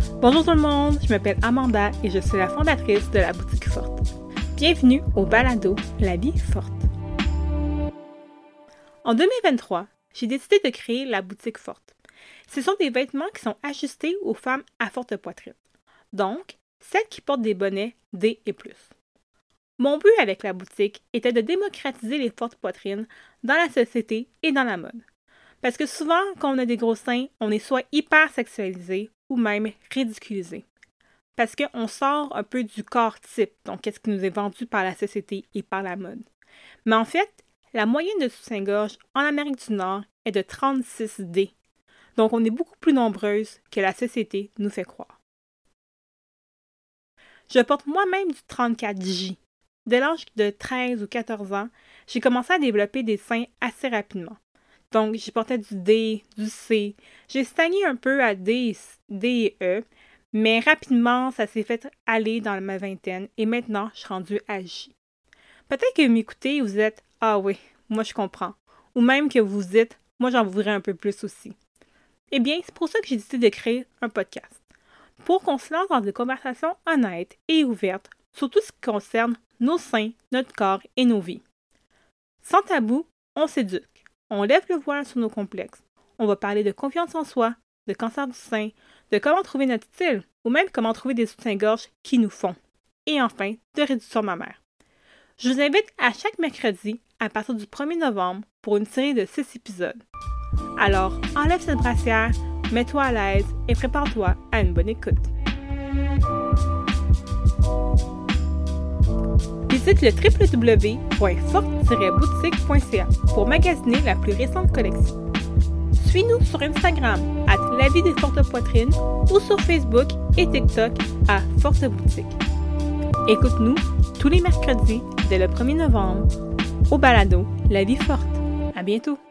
Bonjour tout le monde, je m'appelle Amanda et je suis la fondatrice de la boutique Forte. Bienvenue au balado La vie forte. En 2023, j'ai décidé de créer la boutique Forte. Ce sont des vêtements qui sont ajustés aux femmes à forte poitrine. Donc, celles qui portent des bonnets D et plus. Mon but avec la boutique était de démocratiser les fortes poitrines dans la société et dans la mode. Parce que souvent, quand on a des gros seins, on est soit hyper sexualisé ou même ridiculisé. Parce qu'on sort un peu du corps type, donc qu'est-ce qui nous est vendu par la société et par la mode. Mais en fait, la moyenne de soutien-gorge en Amérique du Nord est de 36 D. Donc on est beaucoup plus nombreuses que la société nous fait croire. Je porte moi-même du 34J. Dès l'âge de 13 ou 14 ans, j'ai commencé à développer des seins assez rapidement. Donc, j'ai porté du D, du C. J'ai stagné un peu à D, D et E, mais rapidement, ça s'est fait aller dans ma vingtaine et maintenant, je suis rendue à J. Peut-être que vous m'écoutez vous êtes Ah oui, moi je comprends. Ou même que vous dites Moi j'en voudrais un peu plus aussi. Eh bien, c'est pour ça que j'ai décidé de créer un podcast. Pour qu'on se lance dans des conversations honnêtes et ouvertes sur tout ce qui concerne nos seins, notre corps et nos vies. Sans tabou, on s'éduque. On lève le voile sur nos complexes. On va parler de confiance en soi, de cancer du sein, de comment trouver notre style, ou même comment trouver des soutiens-gorge qui nous font. Et enfin, de réduction mammaire. Je vous invite à chaque mercredi, à partir du 1er novembre, pour une série de 6 épisodes. Alors, enlève cette brassière, mets-toi à l'aise et prépare-toi à une bonne écoute. Visite le www.forte-boutique.ca pour magasiner la plus récente collection. Suis-nous sur Instagram à La Vie des Fortes Poitrines ou sur Facebook et TikTok à Forte Boutique. Écoute-nous tous les mercredis dès le 1er novembre au balado La Vie Forte. À bientôt!